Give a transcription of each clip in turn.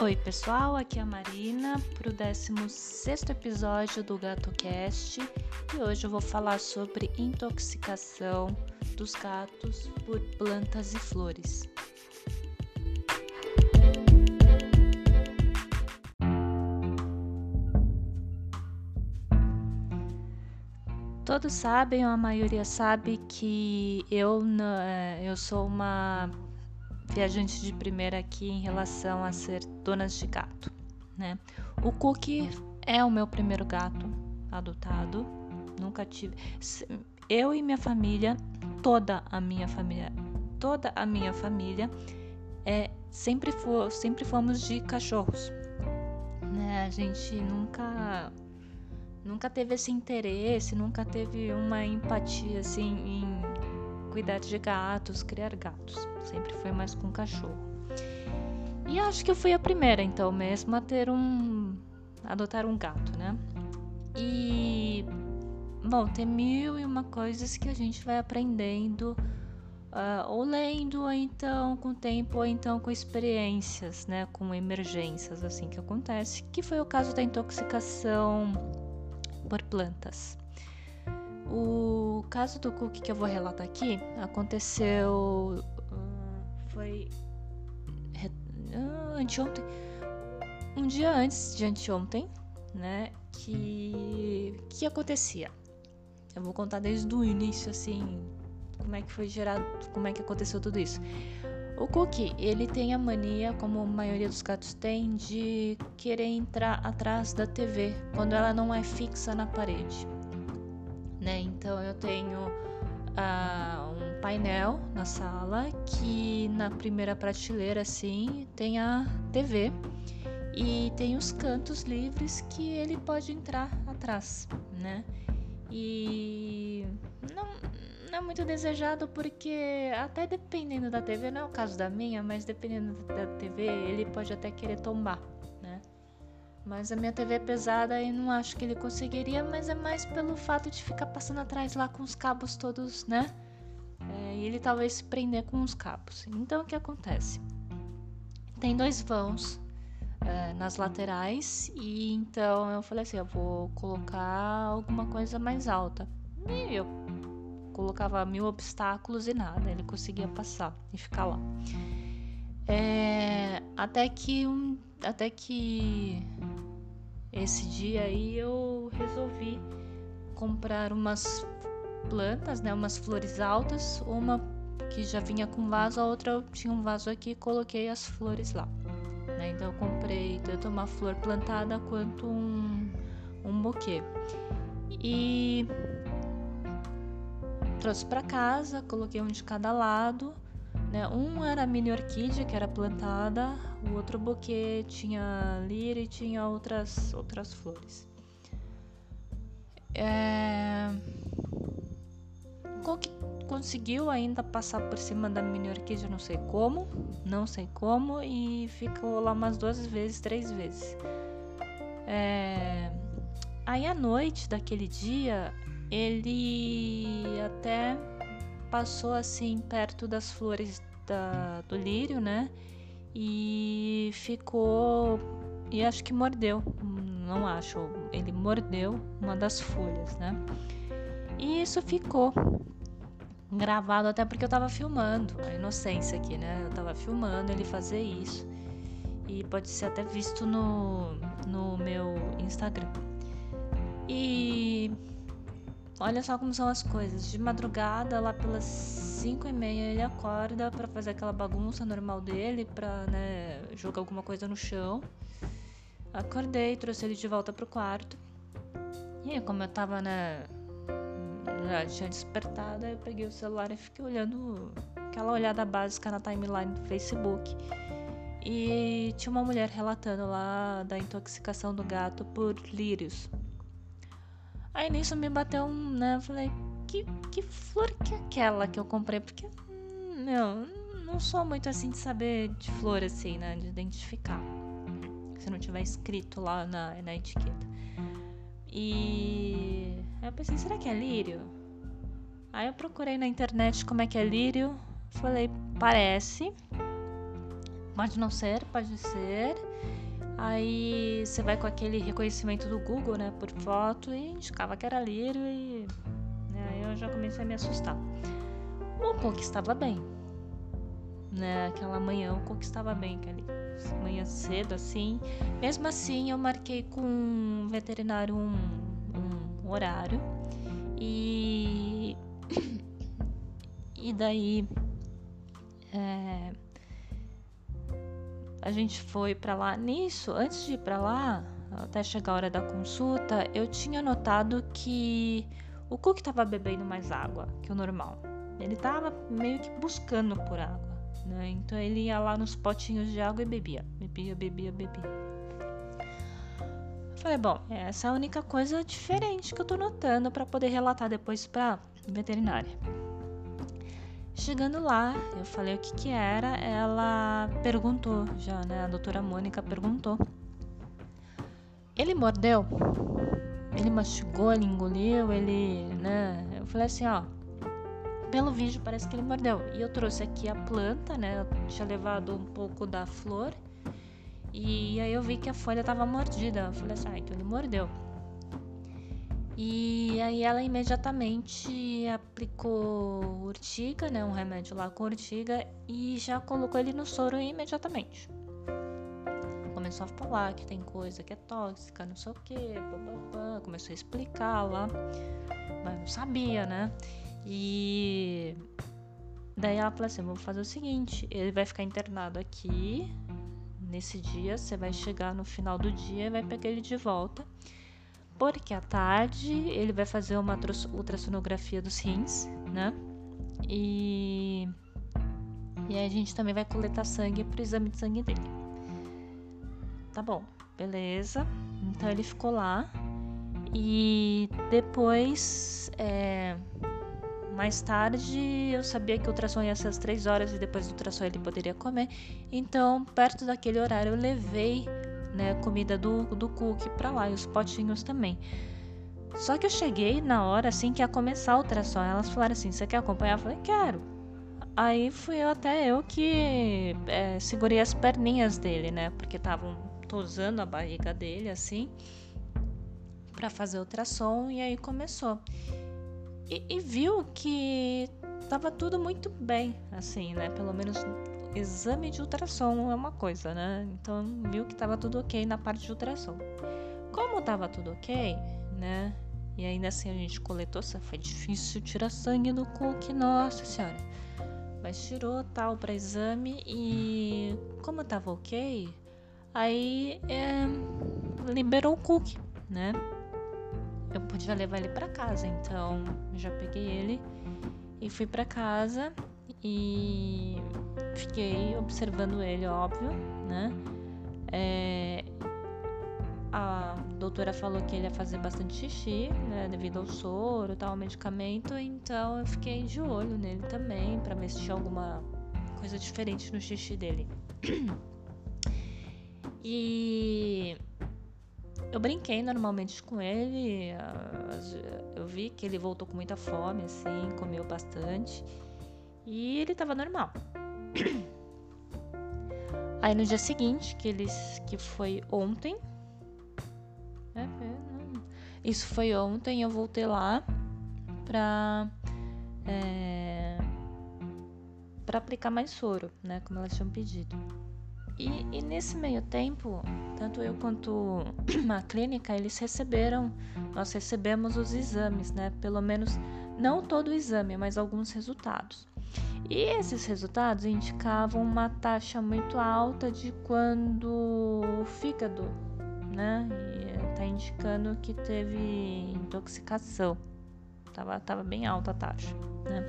Oi, pessoal, aqui é a Marina para o 16 episódio do GatoCast e hoje eu vou falar sobre intoxicação dos gatos por plantas e flores. Todos sabem, ou a maioria sabe, que eu, é, eu sou uma viajante de primeira aqui em relação a ser donas de gato, né? O Cookie é o meu primeiro gato adotado. Nunca tive. Eu e minha família, toda a minha família, toda a minha família é sempre for, sempre fomos de cachorros. Né? A gente nunca nunca teve esse interesse, nunca teve uma empatia assim em cuidar de gatos, criar gatos. Sempre foi mais com cachorro. E acho que eu fui a primeira, então, mesmo a ter um. adotar um gato, né? E. Bom, tem mil e uma coisas que a gente vai aprendendo, uh, ou lendo, ou então com o tempo, ou então com experiências, né? Com emergências, assim que acontece, que foi o caso da intoxicação por plantas. O caso do cookie que eu vou relatar aqui aconteceu. Hum, foi. Ah, anteontem. Um dia antes de anteontem, né? Que. que acontecia? Eu vou contar desde o início, assim. Como é que foi gerado. Como é que aconteceu tudo isso. O Cookie, ele tem a mania, como a maioria dos gatos tem, de querer entrar atrás da TV quando ela não é fixa na parede? Então eu tenho uh, um painel na sala que na primeira prateleira assim tem a TV e tem os cantos livres que ele pode entrar atrás, né? E não, não é muito desejado porque até dependendo da TV, não é o caso da minha, mas dependendo da TV, ele pode até querer tombar. Mas a minha TV é pesada e não acho que ele conseguiria, mas é mais pelo fato de ficar passando atrás lá com os cabos todos, né? É, e ele talvez se prender com os cabos. Então o que acontece? Tem dois vãos é, nas laterais e então eu falei assim, eu vou colocar alguma coisa mais alta. E eu colocava mil obstáculos e nada, ele conseguia passar e ficar lá. É, até que um, até que esse dia aí eu resolvi comprar umas plantas, né, umas flores altas, uma que já vinha com vaso, a outra eu tinha um vaso aqui e coloquei as flores lá. Né? Então eu comprei tanto uma flor plantada quanto um, um buquê. E trouxe para casa, coloquei um de cada lado. Né? Um era a mini orquídea que era plantada, o outro buquê tinha líria e tinha outras, outras flores. É... conseguiu ainda passar por cima da mini orquídea, não sei como, não sei como, e ficou lá umas duas vezes, três vezes. É... Aí à noite daquele dia, ele até passou assim perto das flores da, do lírio, né? E ficou e acho que mordeu, não acho, ele mordeu uma das folhas, né? E isso ficou gravado até porque eu tava filmando, a inocência aqui, né? Eu tava filmando ele fazer isso. E pode ser até visto no, no meu Instagram. E olha só como são as coisas. De madrugada, lá pelas 5 e meia ele acorda para fazer aquela bagunça normal dele, pra né, jogar alguma coisa no chão. Acordei, trouxe ele de volta pro quarto. E como eu tava, né, já tinha despertado, eu peguei o celular e fiquei olhando aquela olhada básica na timeline do Facebook. E tinha uma mulher relatando lá da intoxicação do gato por lírios. Aí nisso me bateu um, né? Eu falei, que, que flor que é aquela que eu comprei? Porque, meu, não sou muito assim de saber de flor, assim, né? De identificar. Se não tiver escrito lá na, na etiqueta. E eu pensei, será que é lírio? Aí eu procurei na internet como é que é lírio. Falei, parece. Pode não ser, pode ser. Aí você vai com aquele reconhecimento do Google, né, por foto e indicava que era lírio e né, aí eu já comecei a me assustar. O Cook estava bem, né? Aquela manhã o Cook estava bem, ali manhã cedo assim. Mesmo assim, eu marquei com um veterinário um, um horário e e daí é, a gente foi para lá. Nisso, antes de ir para lá, até chegar a hora da consulta, eu tinha notado que o Cook estava bebendo mais água que o normal. Ele estava meio que buscando por água, né? Então ele ia lá nos potinhos de água e bebia, bebia, bebia, bebia. Eu falei, bom, essa é a única coisa diferente que eu tô notando para poder relatar depois para veterinária. Chegando lá, eu falei o que que era, ela perguntou já, né? A doutora Mônica perguntou. Ele mordeu? Ele mastigou, ele engoliu, ele, né? Eu falei assim, ó. Pelo vídeo parece que ele mordeu. E eu trouxe aqui a planta, né? Eu tinha levado um pouco da flor. E aí eu vi que a folha tava mordida. Eu falei assim, ah, então ele mordeu. E aí ela imediatamente aplicou urtiga, né, um remédio lá com urtiga e já colocou ele no soro imediatamente. Começou a falar que tem coisa que é tóxica, não sei o que, começou a explicar lá, mas não sabia, né? E daí ela falou assim: vou fazer o seguinte, ele vai ficar internado aqui nesse dia, você vai chegar no final do dia e vai pegar ele de volta porque à tarde ele vai fazer uma ultrassonografia dos rins, né? E, e a gente também vai coletar sangue para o exame de sangue dele. Tá bom, beleza. Então ele ficou lá e depois, é, mais tarde, eu sabia que o ultrassom ia ser às 3 horas e depois do ultrassom ele poderia comer. Então, perto daquele horário, eu levei né, comida do, do cookie para lá e os potinhos também. Só que eu cheguei na hora assim que ia começar o ultrassom. Elas falaram assim: Você quer acompanhar? Eu falei: Quero. Aí fui eu até eu que é, segurei as perninhas dele, né? Porque estavam tosando a barriga dele assim para fazer o ultrassom e aí começou. E, e viu que tava tudo muito bem, assim, né? Pelo menos exame de ultrassom é uma coisa, né? Então viu que estava tudo ok na parte de ultrassom. Como estava tudo ok, né? E ainda assim a gente coletou, foi difícil tirar sangue do Cook, nossa senhora. Mas tirou tal para exame e como estava ok, aí é, liberou o Cook, né? Eu podia levar ele para casa, então já peguei ele e fui para casa e fiquei observando ele, óbvio, né? É, a doutora falou que ele ia fazer bastante xixi, né, devido ao soro, tal, medicamento, então eu fiquei de olho nele também para ver se tinha alguma coisa diferente no xixi dele. E eu brinquei normalmente com ele, eu vi que ele voltou com muita fome, assim, comeu bastante. E ele tava normal. Aí no dia seguinte, que eles que foi ontem. É, é, isso foi ontem, eu voltei lá pra. É, para aplicar mais soro, né? Como elas tinham pedido. E, e, nesse meio tempo, tanto eu quanto a clínica, eles receberam, nós recebemos os exames, né? Pelo menos, não todo o exame, mas alguns resultados. E esses resultados indicavam uma taxa muito alta de quando o fígado, né? Está indicando que teve intoxicação. Tava, tava bem alta a taxa, né?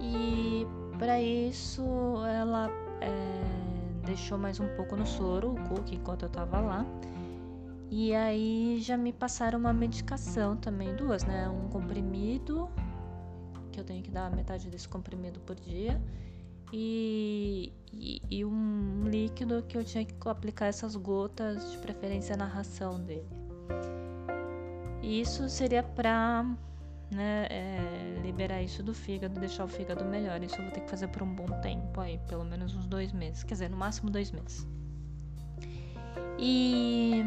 E para isso ela é, deixou mais um pouco no soro, o cookie, enquanto eu tava lá. E aí já me passaram uma medicação também, duas, né? Um comprimido que eu tenho que dar metade desse comprimido por dia. E, e, e, um líquido que eu tinha que aplicar essas gotas, de preferência na ração dele. E isso seria para né, é, liberar isso do fígado, deixar o fígado melhor. Isso eu vou ter que fazer por um bom tempo aí, pelo menos uns dois meses. Quer dizer, no máximo dois meses. E.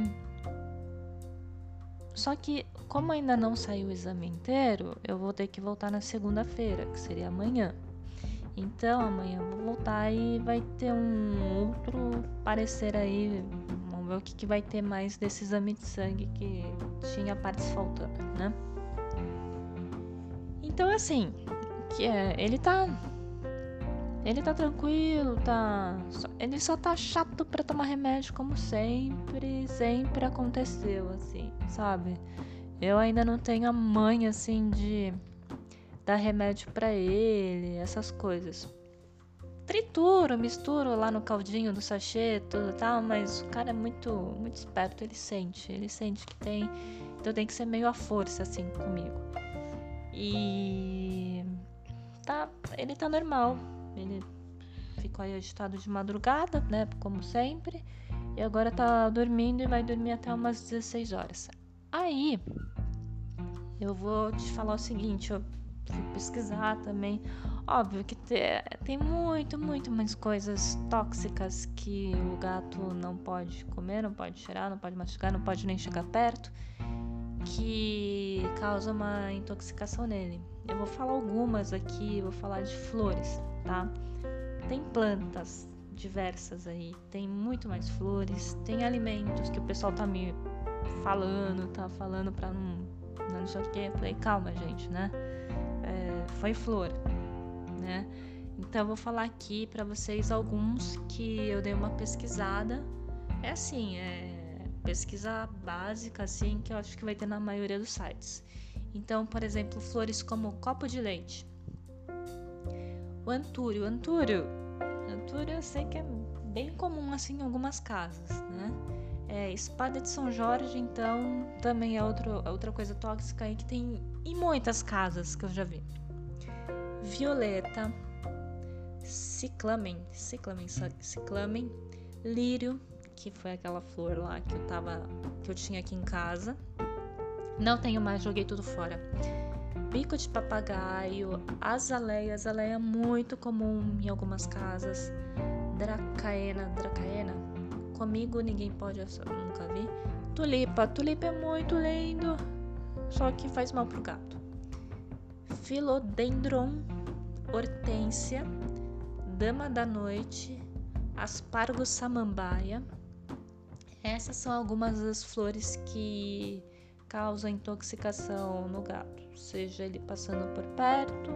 Só que, como ainda não saiu o exame inteiro, eu vou ter que voltar na segunda-feira, que seria amanhã. Então, amanhã eu vou voltar e vai ter um outro parecer aí. Vamos ver o que, que vai ter mais desse exame de sangue que tinha partes faltando, né? Então, assim, que é, ele tá. Ele tá tranquilo, tá. Ele só tá chato pra tomar remédio, como sempre, sempre aconteceu, assim, sabe? Eu ainda não tenho a mãe, assim, de dar remédio para ele, essas coisas. Trituro, misturo lá no caldinho do sachê, tudo tal, mas o cara é muito, muito esperto, ele sente, ele sente que tem, então tem que ser meio à força assim comigo. E tá, ele tá normal. Ele ficou aí agitado de madrugada, né, como sempre. E agora tá dormindo e vai dormir até umas 16 horas. Aí eu vou te falar o seguinte, eu fui pesquisar também. Óbvio que tem muito, muito mais coisas tóxicas que o gato não pode comer, não pode cheirar, não pode mastigar, não pode nem chegar perto que causa uma intoxicação nele. Eu vou falar algumas aqui, vou falar de flores, tá? Tem plantas diversas aí, tem muito mais flores, tem alimentos que o pessoal tá me falando, tá falando pra não, não sei o que. Falei, calma, gente, né? É, foi flor, né? Então eu vou falar aqui para vocês alguns que eu dei uma pesquisada. É assim, é pesquisa básica, assim, que eu acho que vai ter na maioria dos sites. Então, por exemplo, flores como copo de leite. O antúrio. Antúrio, antúrio eu sei que é bem comum, assim, em algumas casas, né? É, espada de São Jorge, então, também é outro, outra coisa tóxica aí que tem em muitas casas que eu já vi. Violeta, ciclamen, ciclamen, ciclamen, lírio, que foi aquela flor lá que eu tava que eu tinha aqui em casa. Não tenho mais, joguei tudo fora. Bico de papagaio, azaleia, azaleia é muito comum em algumas casas. Dracaena, dracaena. Comigo ninguém pode, eu nunca vi. Tulipa, tulipa é muito lindo, só que faz mal pro gato. Philodendron, hortênsia, dama da noite, aspargo samambaia, essas são algumas das flores que causam intoxicação no gato, seja ele passando por perto,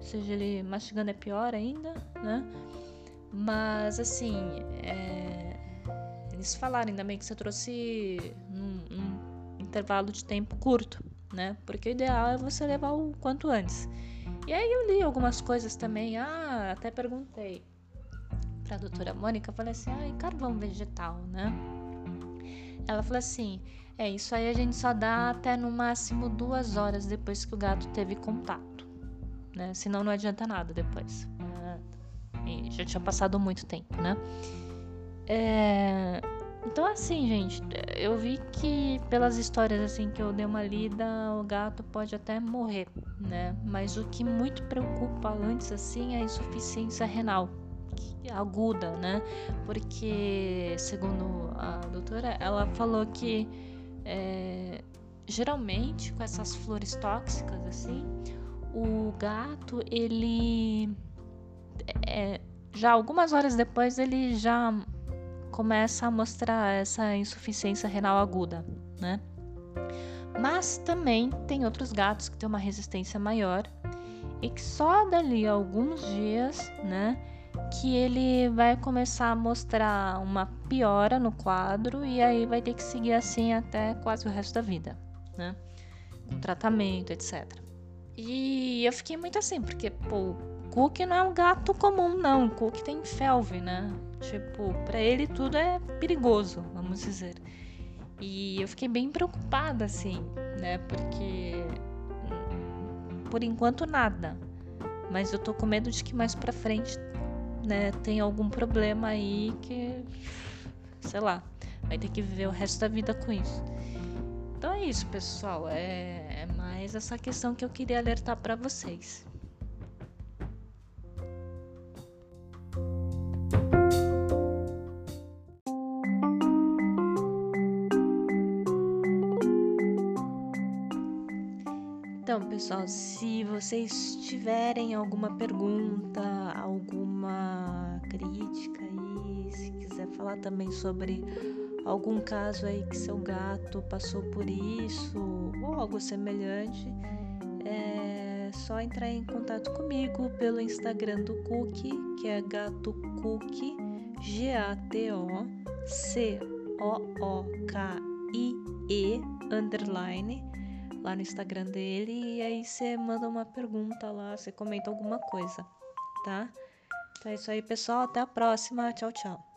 seja ele mastigando é pior ainda, né? Mas assim, é... eles falaram ainda bem que você trouxe num, num intervalo de tempo curto, né? Porque o ideal é você levar o quanto antes. E aí eu li algumas coisas também, ah, até perguntei pra doutora Mônica, falei assim, ah, carvão vegetal, né? Ela falou assim, é, isso aí a gente só dá até no máximo duas horas depois que o gato teve contato, né? Senão não adianta nada depois. É, já tinha passado muito tempo, né? É, então assim, gente, eu vi que pelas histórias assim que eu dei uma lida, o gato pode até morrer, né? Mas o que muito preocupa antes assim é a insuficiência renal aguda, né? Porque, segundo a doutora, ela falou que é, geralmente com essas flores tóxicas, assim, o gato, ele. É, já algumas horas depois, ele já começa a mostrar essa insuficiência renal aguda, né? Mas também tem outros gatos que têm uma resistência maior e que só dali a alguns dias, né, que ele vai começar a mostrar uma piora no quadro e aí vai ter que seguir assim até quase o resto da vida, né? Com tratamento, etc. E eu fiquei muito assim, porque, pô, Cook não é um gato comum, não. Cook tem felve, né? Tipo, para ele tudo é perigoso, vamos dizer. E eu fiquei bem preocupada, assim, né? Porque por enquanto nada. Mas eu tô com medo de que mais pra frente né, tem algum problema aí que, sei lá, vai ter que viver o resto da vida com isso. Então é isso, pessoal. É, é mais essa questão que eu queria alertar para vocês. Então, pessoal, se vocês tiverem alguma pergunta, alguma crítica aí, se quiser falar também sobre algum caso aí que seu gato passou por isso ou algo semelhante, é só entrar em contato comigo pelo Instagram do Cookie, que é gato cookie, G-A-T-O-C-O-O-K-I-E, underline lá no Instagram dele e aí você manda uma pergunta lá, você comenta alguma coisa, tá? Então é isso aí, pessoal. Até a próxima. Tchau, tchau.